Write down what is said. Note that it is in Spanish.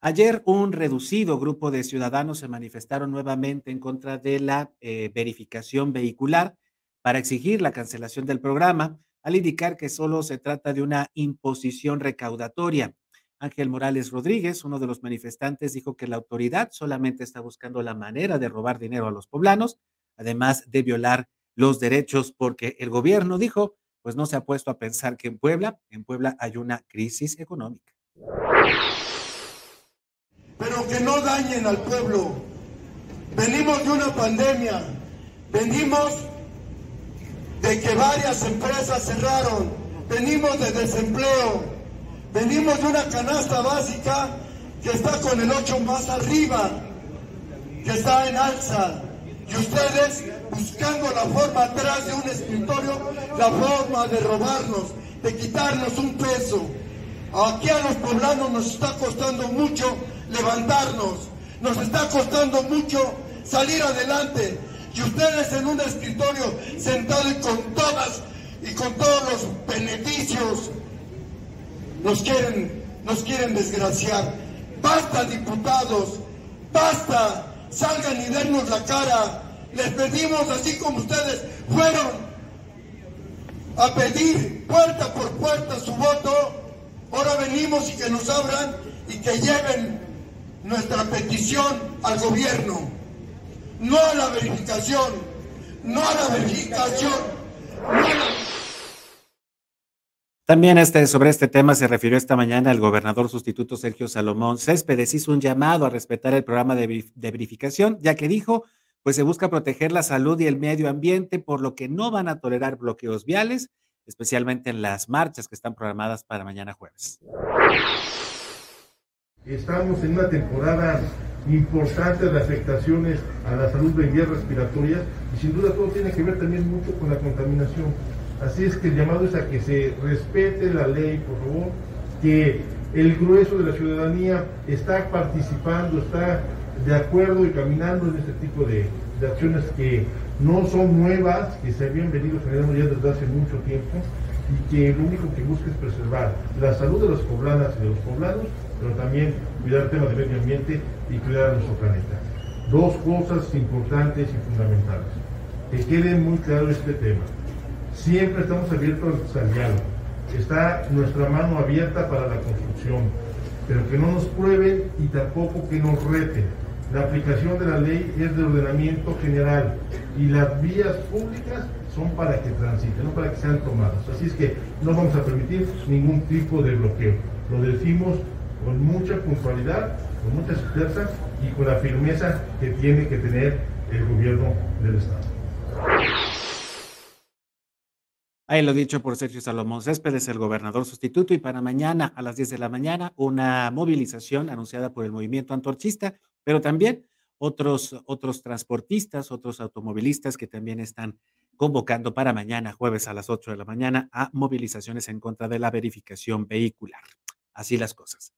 Ayer un reducido grupo de ciudadanos se manifestaron nuevamente en contra de la eh, verificación vehicular para exigir la cancelación del programa, al indicar que solo se trata de una imposición recaudatoria. Ángel Morales Rodríguez, uno de los manifestantes, dijo que la autoridad solamente está buscando la manera de robar dinero a los poblanos, además de violar los derechos, porque el gobierno dijo, pues no se ha puesto a pensar que en Puebla, en Puebla hay una crisis económica pero que no dañen al pueblo. Venimos de una pandemia, venimos de que varias empresas cerraron, venimos de desempleo, venimos de una canasta básica que está con el 8 más arriba, que está en alza. Y ustedes buscando la forma atrás de un escritorio, la forma de robarnos, de quitarnos un peso. Aquí a los poblanos nos está costando mucho levantarnos. Nos está costando mucho salir adelante. Y ustedes en un escritorio sentados con todas y con todos los beneficios nos quieren, nos quieren desgraciar. Basta, diputados, basta, salgan y dennos la cara. Les pedimos, así como ustedes fueron a pedir puerta por puerta su voto, ahora venimos y que nos abran y que lleven nuestra petición al gobierno, no a la verificación, no a la verificación. También este, sobre este tema se refirió esta mañana el gobernador sustituto Sergio Salomón Céspedes. Hizo un llamado a respetar el programa de verificación, ya que dijo, pues se busca proteger la salud y el medio ambiente, por lo que no van a tolerar bloqueos viales, especialmente en las marchas que están programadas para mañana jueves. Estamos en una temporada importante de afectaciones a la salud de vías respiratorias y sin duda todo tiene que ver también mucho con la contaminación. Así es que el llamado es a que se respete la ley, por favor, que el grueso de la ciudadanía está participando, está de acuerdo y caminando en este tipo de, de acciones que no son nuevas, que se habían venido generando ya desde hace mucho tiempo y que lo único que busca es preservar la salud de los poblanas y de los poblanos pero también cuidar el tema del medio ambiente y cuidar a nuestro planeta. Dos cosas importantes y fundamentales. Que quede muy claro este tema. Siempre estamos abiertos al diálogo. Está nuestra mano abierta para la construcción, pero que no nos prueben y tampoco que nos reten. La aplicación de la ley es de ordenamiento general y las vías públicas son para que transiten, no para que sean tomadas. Así es que no vamos a permitir ningún tipo de bloqueo. Lo decimos con mucha puntualidad, con mucha certeza y con la firmeza que tiene que tener el gobierno del Estado. Ahí lo dicho por Sergio Salomón Céspedes, el gobernador sustituto, y para mañana a las 10 de la mañana una movilización anunciada por el movimiento antorchista, pero también otros, otros transportistas, otros automovilistas que también están convocando para mañana, jueves a las 8 de la mañana, a movilizaciones en contra de la verificación vehicular. Así las cosas.